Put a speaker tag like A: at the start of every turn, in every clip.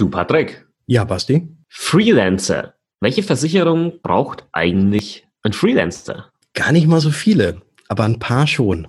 A: Du, Patrick.
B: Ja, Basti.
A: Freelancer. Welche Versicherung braucht eigentlich ein Freelancer?
B: Gar nicht mal so viele, aber ein paar schon.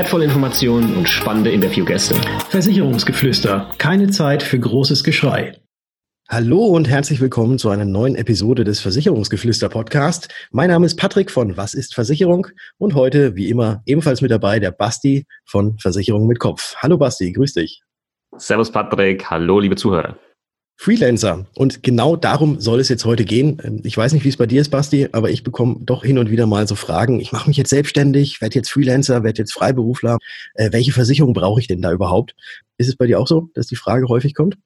A: wertvolle Informationen und spannende Interviewgäste.
B: Versicherungsgeflüster. Keine Zeit für großes Geschrei. Hallo und herzlich willkommen zu einer neuen Episode des Versicherungsgeflüster Podcast. Mein Name ist Patrick von Was ist Versicherung und heute wie immer ebenfalls mit dabei der Basti von Versicherung mit Kopf. Hallo Basti, grüß dich.
A: Servus Patrick, hallo liebe Zuhörer.
B: Freelancer. Und genau darum soll es jetzt heute gehen. Ähm, ich weiß nicht, wie es bei dir ist, Basti, aber ich bekomme doch hin und wieder mal so Fragen. Ich mache mich jetzt selbstständig, werde jetzt Freelancer, werde jetzt Freiberufler. Äh, welche Versicherung brauche ich denn da überhaupt? Ist es bei dir auch so, dass die Frage häufig kommt?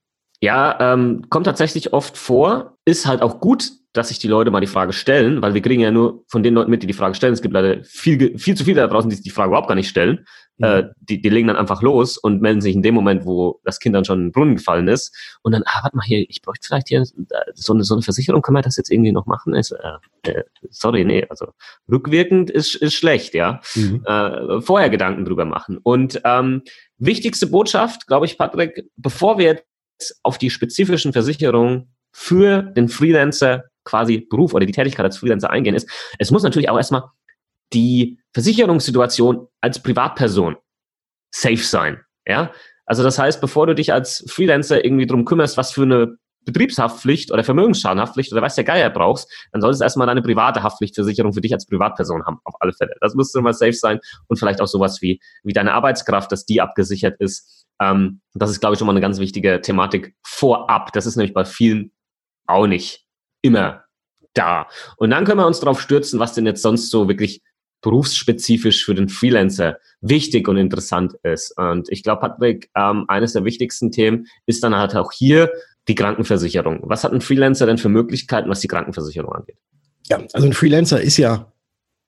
A: Ja, ähm, kommt tatsächlich oft vor. Ist halt auch gut, dass sich die Leute mal die Frage stellen, weil wir kriegen ja nur von den Leuten mit, die die Frage stellen. Es gibt leider viel, viel zu viele da draußen, die die Frage überhaupt gar nicht stellen. Mhm. Äh, die, die legen dann einfach los und melden sich in dem Moment, wo das Kind dann schon in den Brunnen gefallen ist. Und dann, ah, warte mal hier, ich bräuchte vielleicht hier so eine, so eine Versicherung, können wir das jetzt irgendwie noch machen? Ist, äh, äh, sorry, nee, also rückwirkend ist, ist schlecht, ja. Mhm. Äh, vorher Gedanken drüber machen. Und ähm, wichtigste Botschaft, glaube ich, Patrick, bevor wir jetzt auf die spezifischen Versicherungen für den Freelancer quasi Beruf oder die Tätigkeit als Freelancer eingehen ist, es muss natürlich auch erstmal die Versicherungssituation als Privatperson safe sein. Ja, also das heißt, bevor du dich als Freelancer irgendwie drum kümmerst, was für eine Betriebshaftpflicht oder Vermögensschadenhaftpflicht oder was der Geier brauchst, dann solltest du erstmal deine private Haftpflichtversicherung für dich als Privatperson haben, auf alle Fälle. Das müsste mal safe sein und vielleicht auch sowas wie, wie deine Arbeitskraft, dass die abgesichert ist. Ähm, das ist, glaube ich, schon mal eine ganz wichtige Thematik vorab. Das ist nämlich bei vielen auch nicht immer da. Und dann können wir uns darauf stürzen, was denn jetzt sonst so wirklich berufsspezifisch für den Freelancer wichtig und interessant ist. Und ich glaube, Patrick, ähm, eines der wichtigsten Themen ist dann halt auch hier die Krankenversicherung. Was hat ein Freelancer denn für Möglichkeiten, was die Krankenversicherung angeht?
B: Ja, also ein Freelancer ist ja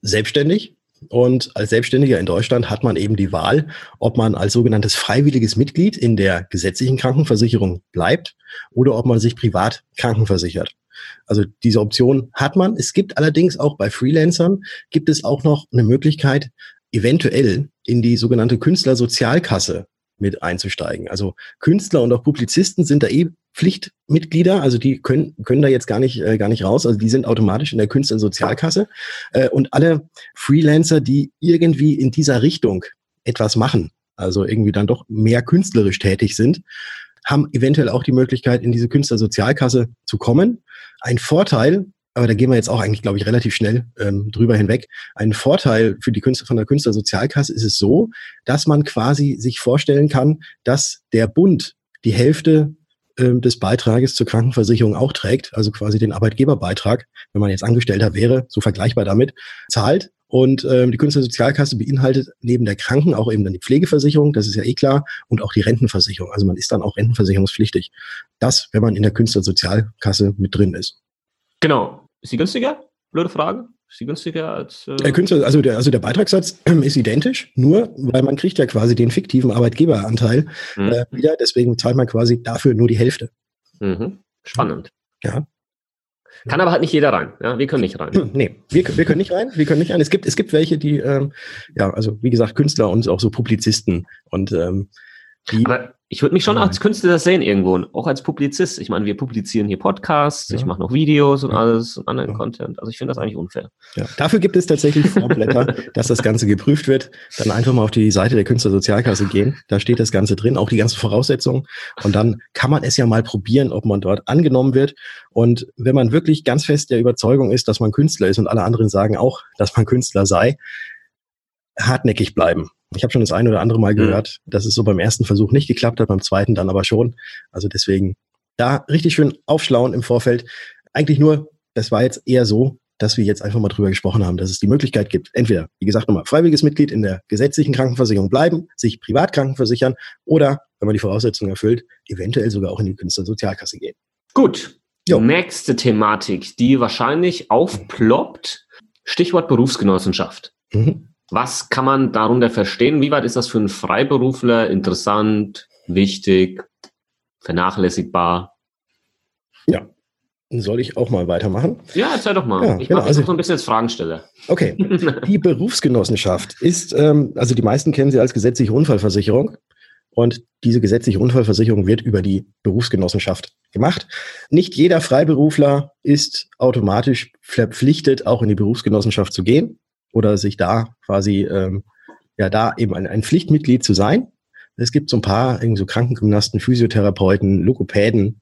B: selbstständig. Und als Selbstständiger in Deutschland hat man eben die Wahl, ob man als sogenanntes freiwilliges Mitglied in der gesetzlichen Krankenversicherung bleibt oder ob man sich privat krankenversichert. Also diese Option hat man. Es gibt allerdings auch bei Freelancern, gibt es auch noch eine Möglichkeit, eventuell in die sogenannte Künstlersozialkasse mit einzusteigen. Also Künstler und auch Publizisten sind da eh Pflichtmitglieder, also die können, können da jetzt gar nicht, äh, gar nicht raus, also die sind automatisch in der Künstlersozialkasse. Äh, und alle Freelancer, die irgendwie in dieser Richtung etwas machen, also irgendwie dann doch mehr künstlerisch tätig sind, haben eventuell auch die Möglichkeit, in diese Künstlersozialkasse zu kommen. Ein Vorteil, aber da gehen wir jetzt auch eigentlich, glaube ich, relativ schnell ähm, drüber hinweg. Ein Vorteil für die Künstler von der Künstlersozialkasse ist es so, dass man quasi sich vorstellen kann, dass der Bund die Hälfte ähm, des Beitrages zur Krankenversicherung auch trägt, also quasi den Arbeitgeberbeitrag, wenn man jetzt Angestellter wäre, so vergleichbar damit, zahlt und ähm, die Künstlersozialkasse beinhaltet neben der Kranken auch eben dann die Pflegeversicherung, das ist ja eh klar, und auch die Rentenversicherung. Also man ist dann auch rentenversicherungspflichtig. Das, wenn man in der Künstlersozialkasse mit drin ist.
A: Genau. Ist die günstiger? Blöde Frage. Ist die günstiger als.
B: Äh der Künstler, also, der, also der Beitragssatz äh, ist identisch, nur weil man kriegt ja quasi den fiktiven Arbeitgeberanteil mhm. äh, wieder. Deswegen zahlt man quasi dafür nur die Hälfte.
A: Mhm. Spannend. Ja. Kann aber halt nicht jeder rein. Ja, wir können nicht rein.
B: Hm, nee, wir, wir können nicht rein. Wir können nicht rein. Es gibt, es gibt welche, die, ähm, ja, also wie gesagt, Künstler und auch so Publizisten und ähm,
A: aber ich würde mich schon als Künstler sehen irgendwo, auch als Publizist. Ich meine, wir publizieren hier Podcasts, ja. ich mache noch Videos und ja. alles und anderen ja. Content. Also ich finde das eigentlich unfair.
B: Dafür gibt es tatsächlich Formblätter, dass das Ganze geprüft wird. Dann einfach mal auf die Seite der Künstlersozialkasse gehen. Da steht das Ganze drin, auch die ganzen Voraussetzungen. Und dann kann man es ja mal probieren, ob man dort angenommen wird. Und wenn man wirklich ganz fest der Überzeugung ist, dass man Künstler ist und alle anderen sagen auch, dass man Künstler sei, hartnäckig bleiben. Ich habe schon das eine oder andere Mal mhm. gehört, dass es so beim ersten Versuch nicht geklappt hat, beim zweiten dann aber schon. Also deswegen da richtig schön aufschlauen im Vorfeld. Eigentlich nur, das war jetzt eher so, dass wir jetzt einfach mal drüber gesprochen haben, dass es die Möglichkeit gibt, entweder, wie gesagt, nochmal freiwilliges Mitglied in der gesetzlichen Krankenversicherung bleiben, sich privat krankenversichern oder wenn man die Voraussetzungen erfüllt, eventuell sogar auch in die Künstlersozialkasse gehen.
A: Gut. Jo. Nächste Thematik, die wahrscheinlich aufploppt. Stichwort Berufsgenossenschaft. Mhm. Was kann man darunter verstehen? Wie weit ist das für einen Freiberufler interessant, wichtig, vernachlässigbar?
B: Ja, soll ich auch mal weitermachen?
A: Ja, erzähl doch mal. Ja, ich genau, mache also, so ein bisschen als Fragensteller.
B: Okay. Die Berufsgenossenschaft ist, ähm, also die meisten kennen sie als gesetzliche Unfallversicherung. Und diese gesetzliche Unfallversicherung wird über die Berufsgenossenschaft gemacht. Nicht jeder Freiberufler ist automatisch verpflichtet, auch in die Berufsgenossenschaft zu gehen oder sich da quasi, ähm, ja, da eben ein, ein Pflichtmitglied zu sein. Es gibt so ein paar irgendwie so Krankengymnasten, Physiotherapeuten, Logopäden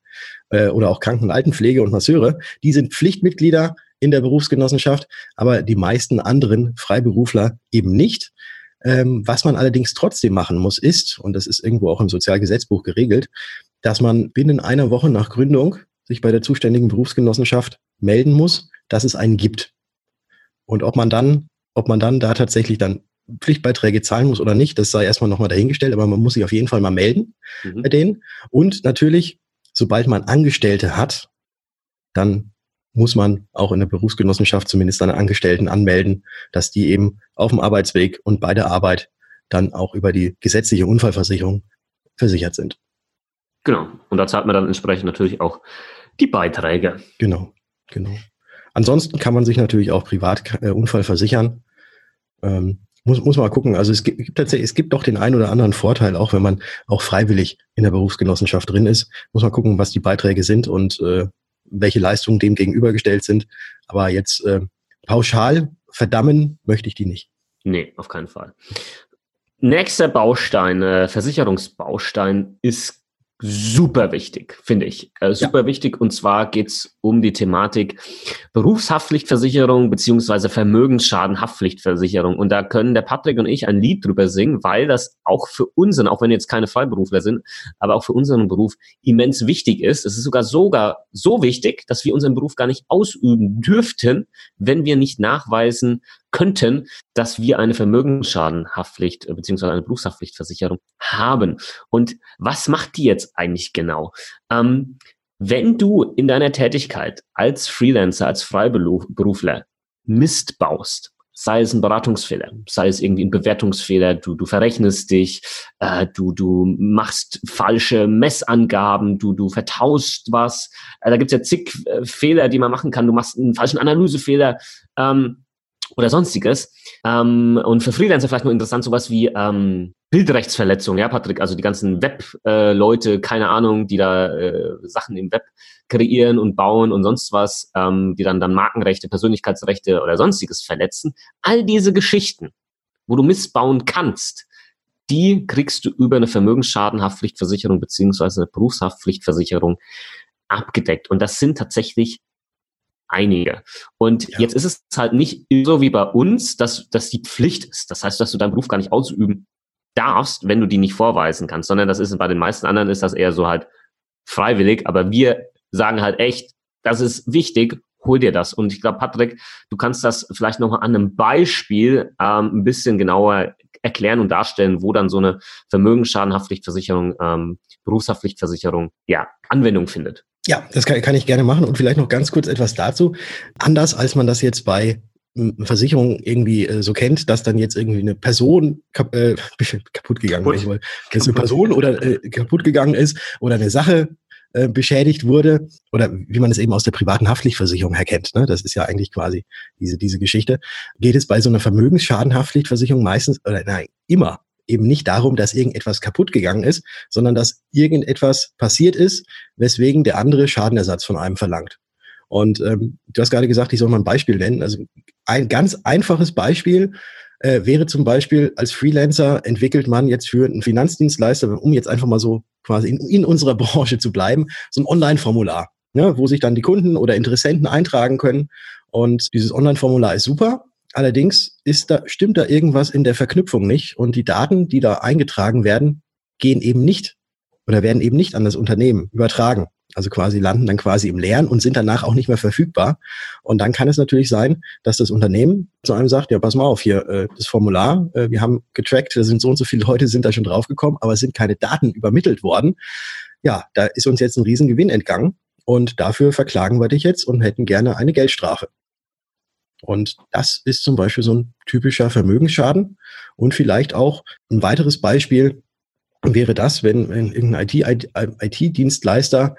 B: äh, oder auch Kranken- und Altenpflege und Masseure. Die sind Pflichtmitglieder in der Berufsgenossenschaft, aber die meisten anderen Freiberufler eben nicht. Ähm, was man allerdings trotzdem machen muss, ist, und das ist irgendwo auch im Sozialgesetzbuch geregelt, dass man binnen einer Woche nach Gründung sich bei der zuständigen Berufsgenossenschaft melden muss, dass es einen gibt. Und ob man dann, ob man dann da tatsächlich dann Pflichtbeiträge zahlen muss oder nicht, das sei erstmal nochmal dahingestellt, aber man muss sich auf jeden Fall mal melden mhm. bei denen. Und natürlich, sobald man Angestellte hat, dann muss man auch in der Berufsgenossenschaft zumindest seine Angestellten anmelden, dass die eben auf dem Arbeitsweg und bei der Arbeit dann auch über die gesetzliche Unfallversicherung versichert sind.
A: Genau. Und da zahlt man dann entsprechend natürlich auch die Beiträge.
B: Genau, genau. Ansonsten kann man sich natürlich auch privat äh, Unfall versichern. Ähm, muss, muss man mal gucken. Also es gibt, gibt tatsächlich, es gibt doch den einen oder anderen Vorteil, auch wenn man auch freiwillig in der Berufsgenossenschaft drin ist. Muss man gucken, was die Beiträge sind und äh, welche Leistungen dem gegenübergestellt sind. Aber jetzt äh, pauschal verdammen möchte ich die nicht.
A: Nee, auf keinen Fall. Nächster Baustein, äh, Versicherungsbaustein ist super wichtig, finde ich. Äh, super ja. wichtig. Und zwar geht's um die Thematik Berufshaftpflichtversicherung beziehungsweise Vermögensschadenhaftpflichtversicherung. Und da können der Patrick und ich ein Lied drüber singen, weil das auch für unseren, auch wenn jetzt keine Freiberufler sind, aber auch für unseren Beruf immens wichtig ist. Es ist sogar sogar so wichtig, dass wir unseren Beruf gar nicht ausüben dürften, wenn wir nicht nachweisen könnten, dass wir eine Vermögensschadenhaftpflicht äh, beziehungsweise eine Berufshaftpflichtversicherung haben. Und was macht die jetzt eigentlich genau? Ähm, wenn du in deiner Tätigkeit als Freelancer, als Freiberufler Mist baust, sei es ein Beratungsfehler, sei es irgendwie ein Bewertungsfehler, du, du verrechnest dich, äh, du, du machst falsche Messangaben, du, du vertauscht was, äh, da gibt's ja zig äh, Fehler, die man machen kann, du machst einen falschen Analysefehler, ähm, oder sonstiges. Ähm, und für Freelancer vielleicht nur interessant sowas wie ähm, Bildrechtsverletzung, ja, Patrick, also die ganzen Web-Leute, äh, keine Ahnung, die da äh, Sachen im Web kreieren und bauen und sonst was, ähm, die dann dann Markenrechte, Persönlichkeitsrechte oder sonstiges verletzen. All diese Geschichten, wo du missbauen kannst, die kriegst du über eine Vermögensschadenhaftpflichtversicherung beziehungsweise eine Berufshaftpflichtversicherung abgedeckt. Und das sind tatsächlich einige. Und ja. jetzt ist es halt nicht so wie bei uns, dass, dass die Pflicht ist. Das heißt, dass du deinen Beruf gar nicht ausüben darfst, wenn du die nicht vorweisen kannst, sondern das ist bei den meisten anderen ist das eher so halt freiwillig. Aber wir sagen halt echt, das ist wichtig, hol dir das. Und ich glaube, Patrick, du kannst das vielleicht nochmal an einem Beispiel ähm, ein bisschen genauer erklären und darstellen, wo dann so eine Vermögensschadenhaftpflichtversicherung, ähm, Berufshaftpflichtversicherung, ja, Anwendung findet.
B: Ja, das kann, kann ich gerne machen und vielleicht noch ganz kurz etwas dazu. Anders als man das jetzt bei Versicherungen irgendwie äh, so kennt, dass dann jetzt irgendwie eine Person kap äh, kaputt gegangen kaputt. ist, dass eine Person oder äh, kaputt gegangen ist oder eine Sache äh, beschädigt wurde oder wie man es eben aus der privaten Haftpflichtversicherung erkennt. Ne? Das ist ja eigentlich quasi diese diese Geschichte. Geht es bei so einer Vermögensschadenhaftpflichtversicherung meistens oder nein immer eben nicht darum, dass irgendetwas kaputt gegangen ist, sondern dass irgendetwas passiert ist, weswegen der andere Schadenersatz von einem verlangt. Und ähm, du hast gerade gesagt, ich soll mal ein Beispiel nennen. Also ein ganz einfaches Beispiel äh, wäre zum Beispiel, als Freelancer entwickelt man jetzt für einen Finanzdienstleister, um jetzt einfach mal so quasi in, in unserer Branche zu bleiben, so ein Online-Formular, ne, wo sich dann die Kunden oder Interessenten eintragen können. Und dieses Online-Formular ist super. Allerdings ist da, stimmt da irgendwas in der Verknüpfung nicht und die Daten, die da eingetragen werden, gehen eben nicht oder werden eben nicht an das Unternehmen übertragen. also quasi landen dann quasi im Leeren und sind danach auch nicht mehr verfügbar. Und dann kann es natürlich sein, dass das Unternehmen zu einem sagt, ja, pass mal auf, hier äh, das Formular, äh, wir haben getrackt, da sind so und so viele Leute sind da schon draufgekommen, aber es sind keine Daten übermittelt worden. Ja, da ist uns jetzt ein Riesengewinn entgangen und dafür verklagen wir dich jetzt und hätten gerne eine Geldstrafe. Und das ist zum Beispiel so ein typischer Vermögensschaden. Und vielleicht auch ein weiteres Beispiel wäre das, wenn, wenn irgendein IT-Dienstleister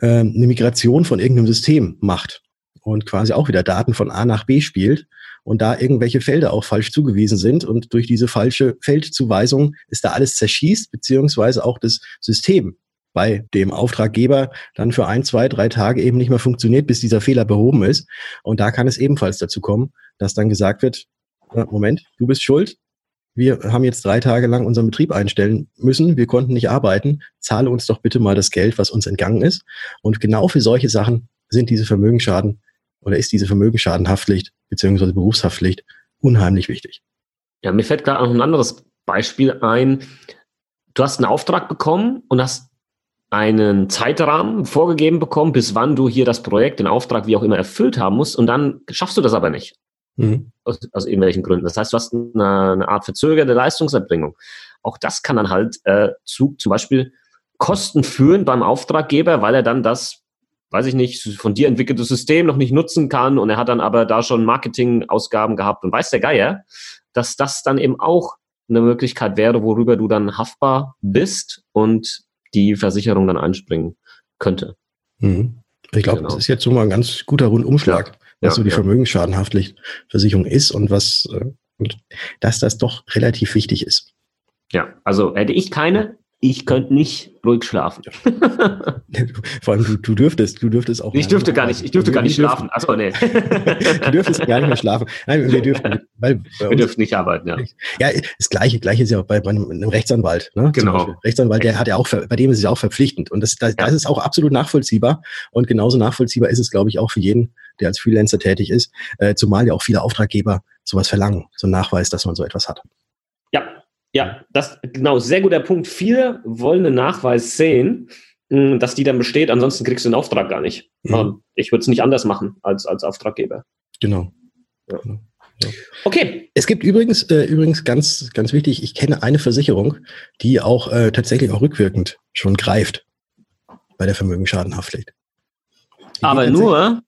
B: äh, eine Migration von irgendeinem System macht und quasi auch wieder Daten von A nach B spielt und da irgendwelche Felder auch falsch zugewiesen sind und durch diese falsche Feldzuweisung ist da alles zerschießt, beziehungsweise auch das System bei dem Auftraggeber dann für ein, zwei, drei Tage eben nicht mehr funktioniert, bis dieser Fehler behoben ist. Und da kann es ebenfalls dazu kommen, dass dann gesagt wird, Moment, du bist schuld, wir haben jetzt drei Tage lang unseren Betrieb einstellen müssen, wir konnten nicht arbeiten, zahle uns doch bitte mal das Geld, was uns entgangen ist. Und genau für solche Sachen sind diese Vermögensschaden oder ist diese Vermögensschadenhaftpflicht beziehungsweise Berufshaftpflicht unheimlich wichtig.
A: Ja, mir fällt gerade noch ein anderes Beispiel ein. Du hast einen Auftrag bekommen und hast einen Zeitrahmen vorgegeben bekommen, bis wann du hier das Projekt, den Auftrag, wie auch immer, erfüllt haben musst und dann schaffst du das aber nicht. Mhm. Aus, aus irgendwelchen Gründen. Das heißt, du hast eine, eine Art verzögerte Leistungserbringung. Auch das kann dann halt äh, zu zum Beispiel Kosten führen beim Auftraggeber, weil er dann das, weiß ich nicht, von dir entwickelte System noch nicht nutzen kann und er hat dann aber da schon Marketingausgaben gehabt und weiß der Geier, dass das dann eben auch eine Möglichkeit wäre, worüber du dann haftbar bist und die Versicherung dann einspringen könnte.
B: Mhm. Ich glaube, genau. das ist jetzt so mal ein ganz guter Rundumschlag. Ja was ja, so die ja. Vermögensschadenhaftpflicht ist und was, äh, und dass das doch relativ wichtig ist.
A: Ja, also hätte ich keine, ich könnte nicht ruhig schlafen.
B: Vor allem du, du dürftest, du dürftest auch.
A: Ich dürfte gar nicht, ich dürfte gar nicht schlafen. Achso, nee.
B: du dürftest gar nicht mehr schlafen. Nein, wir dürfen,
A: weil wir dürfen nicht arbeiten, ja.
B: Ja, das Gleiche, Gleiche ist ja auch bei, einem, einem Rechtsanwalt. Ne?
A: Genau.
B: Rechtsanwalt, der hat ja auch, bei dem ist es ja auch verpflichtend und das, das, ja. das ist auch absolut nachvollziehbar und genauso nachvollziehbar ist es, glaube ich, auch für jeden, der als Freelancer tätig ist, äh, zumal ja auch viele Auftraggeber sowas verlangen, so ein Nachweis, dass man so etwas hat.
A: Ja, das genau, sehr guter Punkt. Viele wollen einen Nachweis sehen, hm, dass die dann besteht, ansonsten kriegst du den Auftrag gar nicht. Mhm. Ich würde es nicht anders machen als, als Auftraggeber.
B: Genau. Ja. genau. Ja. Okay. Es gibt übrigens, äh, übrigens ganz, ganz wichtig, ich kenne eine Versicherung, die auch äh, tatsächlich auch rückwirkend schon greift bei der Vermögensschadenhaftpflicht.
A: Aber nur,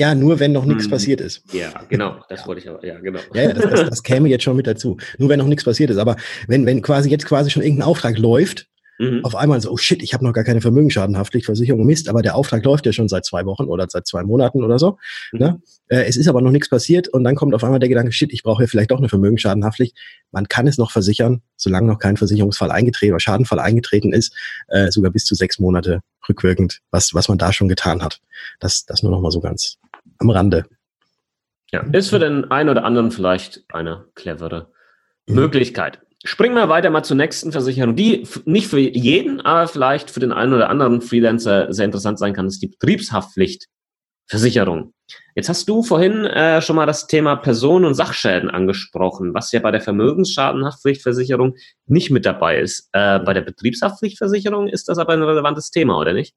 B: ja, nur wenn noch nichts hm. passiert ist.
A: Ja, genau, das wollte ich aber, ja, genau.
B: Ja, ja das, das, das, käme jetzt schon mit dazu. Nur wenn noch nichts passiert ist. Aber wenn, wenn quasi jetzt quasi schon irgendein Auftrag läuft, mhm. auf einmal so, oh shit, ich habe noch gar keine Vermögensschadenhaftpflichtversicherung, Mist, aber der Auftrag läuft ja schon seit zwei Wochen oder seit zwei Monaten oder so. Mhm. Ne? Äh, es ist aber noch nichts passiert und dann kommt auf einmal der Gedanke, shit, ich brauche ja vielleicht doch eine Vermögensschadenhaftpflicht. Man kann es noch versichern, solange noch kein Versicherungsfall eingetreten oder Schadenfall eingetreten ist, äh, sogar bis zu sechs Monate rückwirkend, was, was man da schon getan hat. Das, das nur noch mal so ganz am Rande.
A: Ja, ist für den einen oder anderen vielleicht eine clevere mhm. Möglichkeit. Springen wir weiter mal zur nächsten Versicherung, die nicht für jeden, aber vielleicht für den einen oder anderen Freelancer sehr interessant sein kann, ist die Betriebshaftpflichtversicherung. Jetzt hast du vorhin äh, schon mal das Thema Personen- und Sachschäden angesprochen, was ja bei der Vermögensschadenhaftpflichtversicherung nicht mit dabei ist. Äh, bei der Betriebshaftpflichtversicherung ist das aber ein relevantes Thema, oder nicht?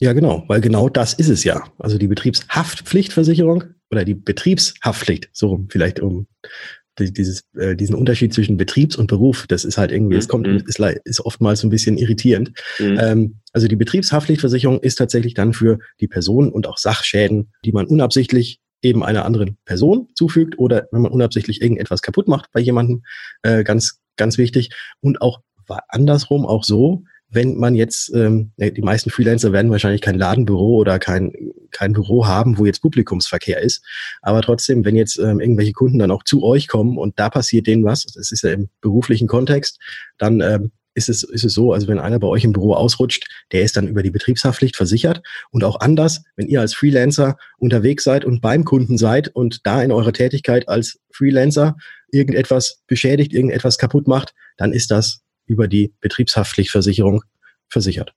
B: Ja, genau, weil genau das ist es ja. Also die Betriebshaftpflichtversicherung oder die Betriebshaftpflicht, so vielleicht um dieses, äh, diesen Unterschied zwischen Betriebs- und Beruf, das ist halt irgendwie, es kommt, mhm. ist, ist oftmals so ein bisschen irritierend. Mhm. Ähm, also die Betriebshaftpflichtversicherung ist tatsächlich dann für die Personen und auch Sachschäden, die man unabsichtlich eben einer anderen Person zufügt oder wenn man unabsichtlich irgendetwas kaputt macht bei jemandem, äh, ganz, ganz wichtig. Und auch andersrum auch so, wenn man jetzt, ähm, die meisten Freelancer werden wahrscheinlich kein Ladenbüro oder kein, kein Büro haben, wo jetzt Publikumsverkehr ist. Aber trotzdem, wenn jetzt ähm, irgendwelche Kunden dann auch zu euch kommen und da passiert denen was, das ist ja im beruflichen Kontext, dann ähm, ist es, ist es so, also wenn einer bei euch im Büro ausrutscht, der ist dann über die Betriebshaftpflicht versichert. Und auch anders, wenn ihr als Freelancer unterwegs seid und beim Kunden seid und da in eurer Tätigkeit als Freelancer irgendetwas beschädigt, irgendetwas kaputt macht, dann ist das über die Betriebshaftpflichtversicherung versichert.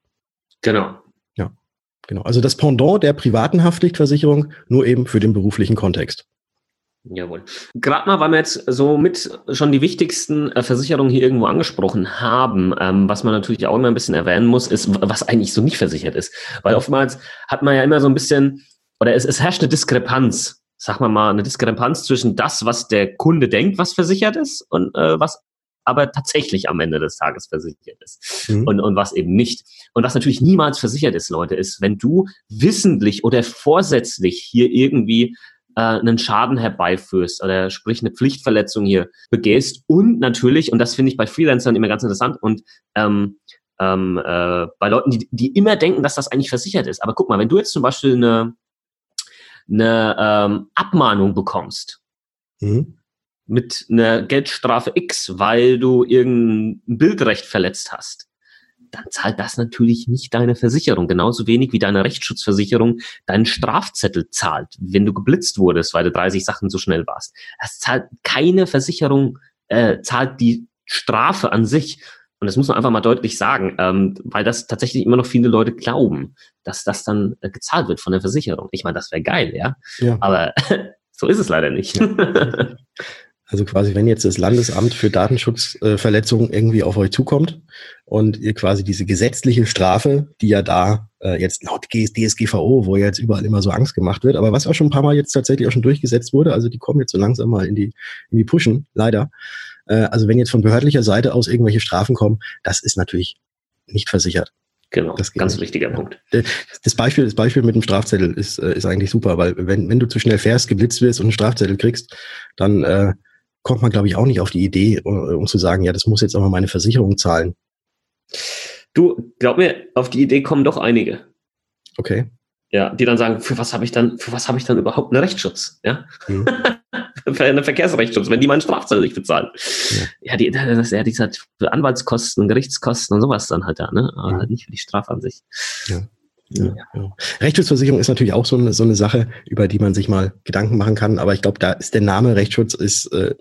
A: Genau.
B: Ja, genau. Also das Pendant der privaten Haftpflichtversicherung nur eben für den beruflichen Kontext.
A: Jawohl. Gerade mal, weil wir jetzt so mit schon die wichtigsten äh, Versicherungen hier irgendwo angesprochen haben, ähm, was man natürlich auch immer ein bisschen erwähnen muss, ist, was eigentlich so nicht versichert ist. Weil oftmals hat man ja immer so ein bisschen, oder es, es herrscht eine Diskrepanz, sag mal mal, eine Diskrepanz zwischen das, was der Kunde denkt, was versichert ist und äh, was aber tatsächlich am Ende des Tages versichert ist mhm. und, und was eben nicht. Und was natürlich niemals versichert ist, Leute, ist, wenn du wissentlich oder vorsätzlich hier irgendwie äh, einen Schaden herbeiführst oder sprich eine Pflichtverletzung hier begehst und natürlich, und das finde ich bei Freelancern immer ganz interessant und ähm, ähm, äh, bei Leuten, die, die immer denken, dass das eigentlich versichert ist. Aber guck mal, wenn du jetzt zum Beispiel eine, eine ähm, Abmahnung bekommst mhm. Mit einer Geldstrafe X, weil du irgendein Bildrecht verletzt hast, dann zahlt das natürlich nicht deine Versicherung. Genauso wenig wie deine Rechtsschutzversicherung deinen Strafzettel zahlt, wenn du geblitzt wurdest, weil du 30 Sachen zu schnell warst. Das zahlt keine Versicherung, äh, zahlt die Strafe an sich. Und das muss man einfach mal deutlich sagen, ähm, weil das tatsächlich immer noch viele Leute glauben, dass das dann äh, gezahlt wird von der Versicherung. Ich meine, das wäre geil, ja. ja. Aber so ist es leider nicht. Ja.
B: Also quasi, wenn jetzt das Landesamt für Datenschutzverletzungen äh, irgendwie auf euch zukommt und ihr quasi diese gesetzliche Strafe, die ja da äh, jetzt laut DSGVO, wo jetzt überall immer so Angst gemacht wird, aber was auch schon ein paar Mal jetzt tatsächlich auch schon durchgesetzt wurde, also die kommen jetzt so langsam mal in die, in die Pushen, leider. Äh, also wenn jetzt von behördlicher Seite aus irgendwelche Strafen kommen, das ist natürlich nicht versichert.
A: Genau, das ganz nicht. wichtiger Punkt.
B: Das Beispiel, das Beispiel mit dem Strafzettel ist, äh, ist eigentlich super, weil wenn, wenn du zu schnell fährst, geblitzt wirst und einen Strafzettel kriegst, dann äh, kommt man, glaube ich, auch nicht auf die Idee, äh, um zu sagen, ja, das muss jetzt aber meine Versicherung zahlen.
A: Du, glaub mir, auf die Idee kommen doch einige.
B: Okay.
A: Ja, die dann sagen, für was habe ich dann, für was habe ich dann überhaupt einen Rechtsschutz? Ja. Mhm. für einen Verkehrsrechtsschutz, wenn die meinen Strafzettel nicht bezahlen. Ja, ja die, das ist ja die halt für Anwaltskosten, Gerichtskosten und sowas dann halt da, ne? Aber mhm. halt nicht für die Strafe an sich.
B: Ja. Ja, ja. Rechtsschutzversicherung ist natürlich auch so eine, so eine Sache, über die man sich mal Gedanken machen kann. Aber ich glaube, da ist der Name Rechtsschutz ist äh,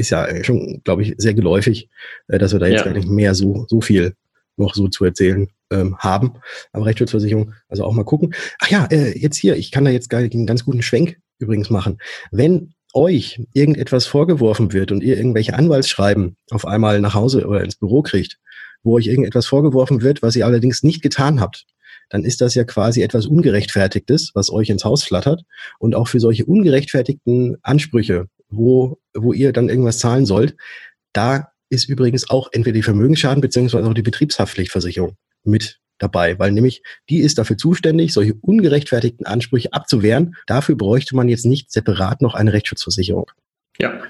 B: ist ja schon, glaube ich, sehr geläufig, äh, dass wir da jetzt ja. gar nicht mehr so, so viel noch so zu erzählen ähm, haben. Aber Rechtsschutzversicherung, also auch mal gucken. Ach ja, äh, jetzt hier, ich kann da jetzt einen ganz guten Schwenk übrigens machen. Wenn euch irgendetwas vorgeworfen wird und ihr irgendwelche Anwaltsschreiben auf einmal nach Hause oder ins Büro kriegt, wo euch irgendetwas vorgeworfen wird, was ihr allerdings nicht getan habt, dann ist das ja quasi etwas Ungerechtfertigtes, was euch ins Haus flattert. Und auch für solche ungerechtfertigten Ansprüche wo, wo ihr dann irgendwas zahlen sollt. Da ist übrigens auch entweder die Vermögensschaden beziehungsweise auch die Betriebshaftpflichtversicherung mit dabei, weil nämlich die ist dafür zuständig, solche ungerechtfertigten Ansprüche abzuwehren. Dafür bräuchte man jetzt nicht separat noch eine Rechtsschutzversicherung.
A: Ja,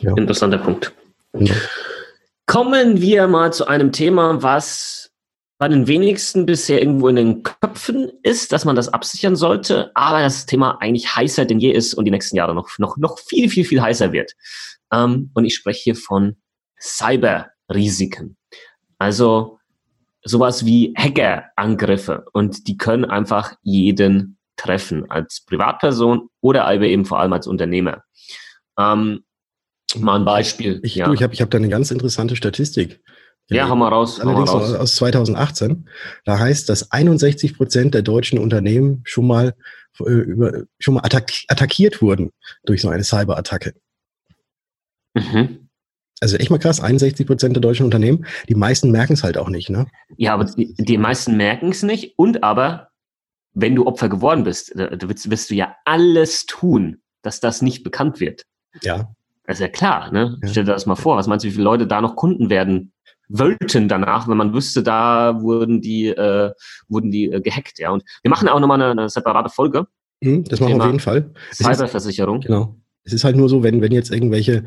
A: ja. interessanter Punkt. Ja. Kommen wir mal zu einem Thema, was bei den wenigsten bisher irgendwo in den Köpfen ist, dass man das absichern sollte, aber das Thema eigentlich heißer denn je ist und die nächsten Jahre noch, noch, noch viel, viel, viel heißer wird. Ähm, und ich spreche hier von Cyberrisiken. Also sowas wie Hackerangriffe und die können einfach jeden treffen, als Privatperson oder eben vor allem als Unternehmer. Ähm, mal ein Beispiel.
B: Ich, ja. ich habe ich hab da eine ganz interessante Statistik.
A: Ja, haben wir raus.
B: Allerdings
A: raus.
B: aus 2018. Da heißt, dass 61 Prozent der deutschen Unternehmen schon mal, äh, über, schon mal attack attackiert wurden durch so eine Cyberattacke. Mhm. Also echt mal krass, 61 Prozent der deutschen Unternehmen. Die meisten merken es halt auch nicht, ne?
A: Ja, aber die, die meisten merken es nicht. Und aber, wenn du Opfer geworden bist, wirst, wirst du ja alles tun, dass das nicht bekannt wird.
B: Ja.
A: Das ist ja klar, ne? Ja. Stell dir das mal vor. Was meinst du, wie viele Leute da noch Kunden werden wollten danach, wenn man wüsste, da wurden die, äh, wurden die äh, gehackt, ja. Und wir machen auch nochmal eine, eine separate Folge.
B: Mhm, das machen wir auf jeden Fall.
A: Cyberversicherung.
B: genau. Es ist halt nur so, wenn, wenn jetzt irgendwelche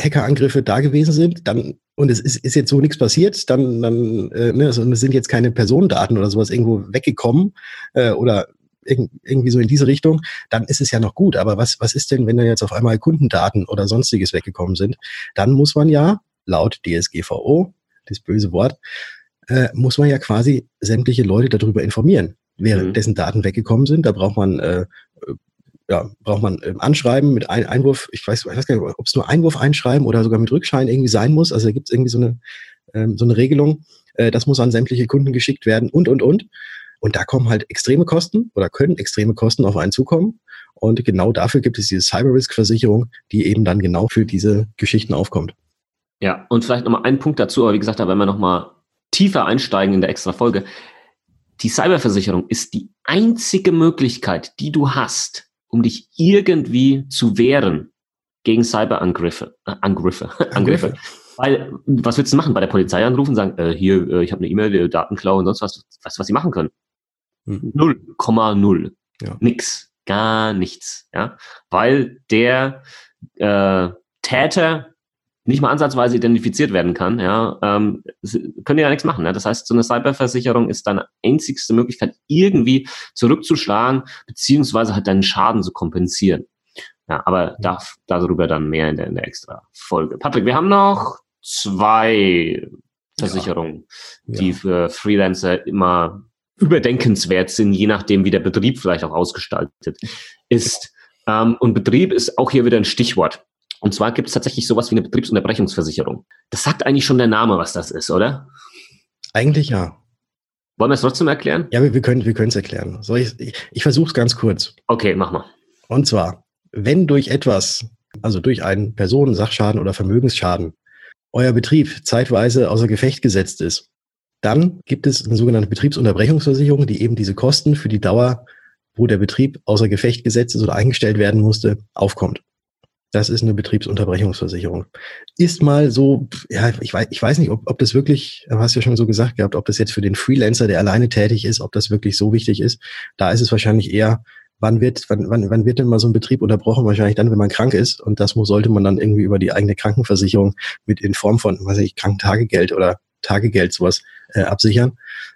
B: Hackerangriffe da gewesen sind, dann, und es ist, ist jetzt so nichts passiert, dann, dann, äh, ne, also es sind jetzt keine Personendaten oder sowas irgendwo weggekommen, äh, oder irgendwie so in diese Richtung, dann ist es ja noch gut. Aber was, was ist denn, wenn da jetzt auf einmal Kundendaten oder sonstiges weggekommen sind? Dann muss man ja laut DSGVO das böse Wort, äh, muss man ja quasi sämtliche Leute darüber informieren, während mhm. dessen Daten weggekommen sind. Da braucht man äh, ja, braucht man ähm, Anschreiben mit ein Einwurf, ich weiß, ich weiß gar nicht, ob es nur Einwurf einschreiben oder sogar mit Rückschein irgendwie sein muss. Also da gibt es irgendwie so eine, ähm, so eine Regelung. Äh, das muss an sämtliche Kunden geschickt werden und, und, und. Und da kommen halt extreme Kosten oder können extreme Kosten auf einen zukommen. Und genau dafür gibt es diese Cyber-Risk-Versicherung, die eben dann genau für diese Geschichten aufkommt.
A: Ja, und vielleicht nochmal ein Punkt dazu, aber wie gesagt, da werden wir nochmal tiefer einsteigen in der extra Folge. Die Cyberversicherung ist die einzige Möglichkeit, die du hast, um dich irgendwie zu wehren gegen Cyberangriffe. Äh, Angriffe. Angriffe. Weil, was willst du machen? Bei der Polizei anrufen, sagen, äh, hier, äh, ich habe eine E-Mail, Datenklau und sonst was. Weißt du, was sie machen können? Hm. Null Komma null. Nix. Gar nichts. Ja? Weil der äh, Täter nicht mal ansatzweise identifiziert werden kann, ja, ähm, können die ja nichts machen. Ne? Das heißt, so eine Cyberversicherung ist deine einzigste Möglichkeit, irgendwie zurückzuschlagen, beziehungsweise halt deinen Schaden zu kompensieren. Ja, aber da, darüber dann mehr in der, in der extra Folge. Patrick, wir haben noch zwei Versicherungen, ja. die für Freelancer immer überdenkenswert sind, je nachdem, wie der Betrieb vielleicht auch ausgestaltet ist. Ähm, und Betrieb ist auch hier wieder ein Stichwort. Und zwar gibt es tatsächlich sowas wie eine Betriebsunterbrechungsversicherung. Das sagt eigentlich schon der Name, was das ist, oder?
B: Eigentlich ja.
A: Wollen wir es trotzdem erklären?
B: Ja, wir, wir können wir es erklären. So, ich ich, ich versuche es ganz kurz.
A: Okay, mach mal.
B: Und zwar, wenn durch etwas, also durch einen Personen-, Sachschaden oder Vermögensschaden, euer Betrieb zeitweise außer Gefecht gesetzt ist, dann gibt es eine sogenannte Betriebsunterbrechungsversicherung, die eben diese Kosten für die Dauer, wo der Betrieb außer Gefecht gesetzt ist oder eingestellt werden musste, aufkommt. Das ist eine Betriebsunterbrechungsversicherung. Ist mal so, ja, ich weiß, ich weiß nicht, ob, ob das wirklich, du hast ja schon so gesagt gehabt, ob das jetzt für den Freelancer, der alleine tätig ist, ob das wirklich so wichtig ist. Da ist es wahrscheinlich eher, wann wird, wann, wann, wann wird denn mal so ein Betrieb unterbrochen? Wahrscheinlich dann, wenn man krank ist. Und das muss, sollte man dann irgendwie über die eigene Krankenversicherung mit in Form von, weiß ich, Krankentagegeld oder Tagegeld sowas äh, absichern.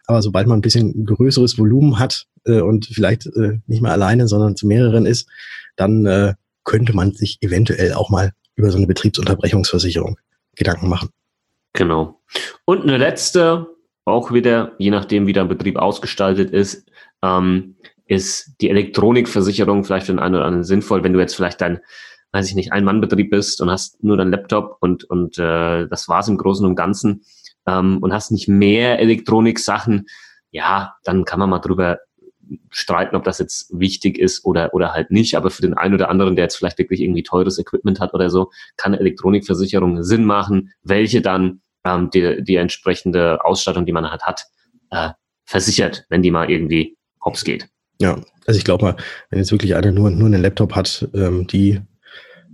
B: Aber sobald man ein bisschen größeres Volumen hat äh, und vielleicht äh, nicht mehr alleine, sondern zu mehreren ist, dann äh, könnte man sich eventuell auch mal über so eine Betriebsunterbrechungsversicherung Gedanken machen.
A: Genau. Und eine letzte, auch wieder, je nachdem, wie der Betrieb ausgestaltet ist, ähm, ist die Elektronikversicherung vielleicht für den einen oder anderen sinnvoll, wenn du jetzt vielleicht dein, weiß ich nicht, Ein-Mann-Betrieb bist und hast nur deinen Laptop und, und äh, das war's im Großen und Ganzen ähm, und hast nicht mehr Elektronik-Sachen, ja, dann kann man mal drüber streiten, ob das jetzt wichtig ist oder, oder halt nicht. Aber für den einen oder anderen, der jetzt vielleicht wirklich irgendwie teures Equipment hat oder so, kann Elektronikversicherung Sinn machen, welche dann ähm, die, die entsprechende Ausstattung, die man halt hat, äh, versichert, wenn die mal irgendwie hops geht.
B: Ja, also ich glaube mal, wenn jetzt wirklich einer nur, nur einen Laptop hat, ähm, die,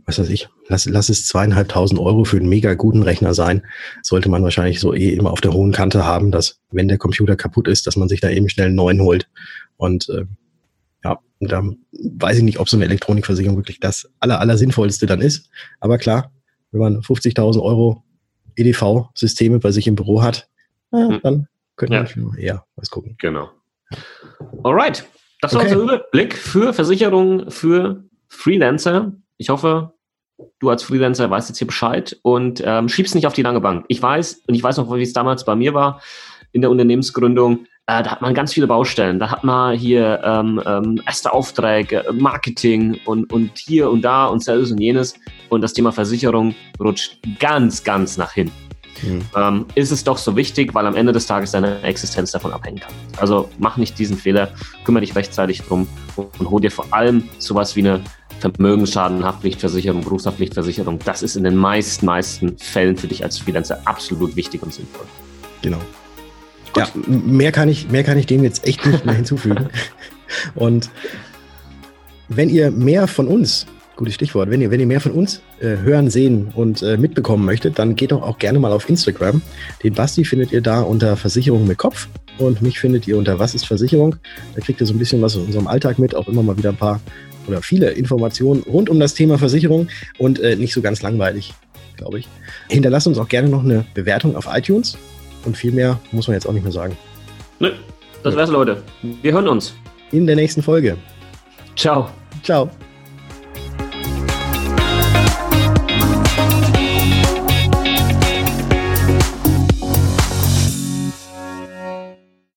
B: was weiß ich, lass, lass es zweieinhalbtausend Euro für einen mega guten Rechner sein, sollte man wahrscheinlich so eh immer auf der hohen Kante haben, dass wenn der Computer kaputt ist, dass man sich da eben schnell einen neuen holt und äh, ja, da weiß ich nicht, ob so eine Elektronikversicherung wirklich das aller, aller sinnvollste dann ist. Aber klar, wenn man 50.000 Euro EDV-Systeme bei sich im Büro hat, äh, dann könnte ja. man eher was gucken.
A: Genau. Alright. Das war okay. unser Überblick für Versicherungen für Freelancer. Ich hoffe, du als Freelancer weißt jetzt hier Bescheid und ähm, schiebst nicht auf die lange Bank. Ich weiß, und ich weiß noch, wie es damals bei mir war in der Unternehmensgründung. Äh, da hat man ganz viele Baustellen. Da hat man hier ähm, ähm, erste Aufträge, Marketing und, und hier und da und Sales und jenes. Und das Thema Versicherung rutscht ganz, ganz nach hinten. Mhm. Ähm, ist es doch so wichtig, weil am Ende des Tages deine Existenz davon abhängen kann. Also mach nicht diesen Fehler, kümmere dich rechtzeitig drum und hol dir vor allem sowas wie eine Vermögensschaden, Haftpflichtversicherung, Berufshaftpflichtversicherung. Das ist in den meisten, meisten Fällen für dich als Freelancer absolut wichtig und sinnvoll.
B: Genau. Ja, mehr kann ich, mehr kann ich dem jetzt echt nicht mehr hinzufügen. Und wenn ihr mehr von uns, gutes Stichwort, wenn ihr, wenn ihr mehr von uns äh, hören, sehen und äh, mitbekommen möchtet, dann geht doch auch gerne mal auf Instagram. Den Basti findet ihr da unter Versicherung mit Kopf und mich findet ihr unter Was ist Versicherung. Da kriegt ihr so ein bisschen was aus unserem Alltag mit, auch immer mal wieder ein paar oder viele Informationen rund um das Thema Versicherung und äh, nicht so ganz langweilig, glaube ich. Hinterlasst uns auch gerne noch eine Bewertung auf iTunes. Und viel mehr muss man jetzt auch nicht mehr sagen.
A: Nö, das wär's, Leute. Wir hören uns.
B: In der nächsten Folge.
A: Ciao.
B: Ciao.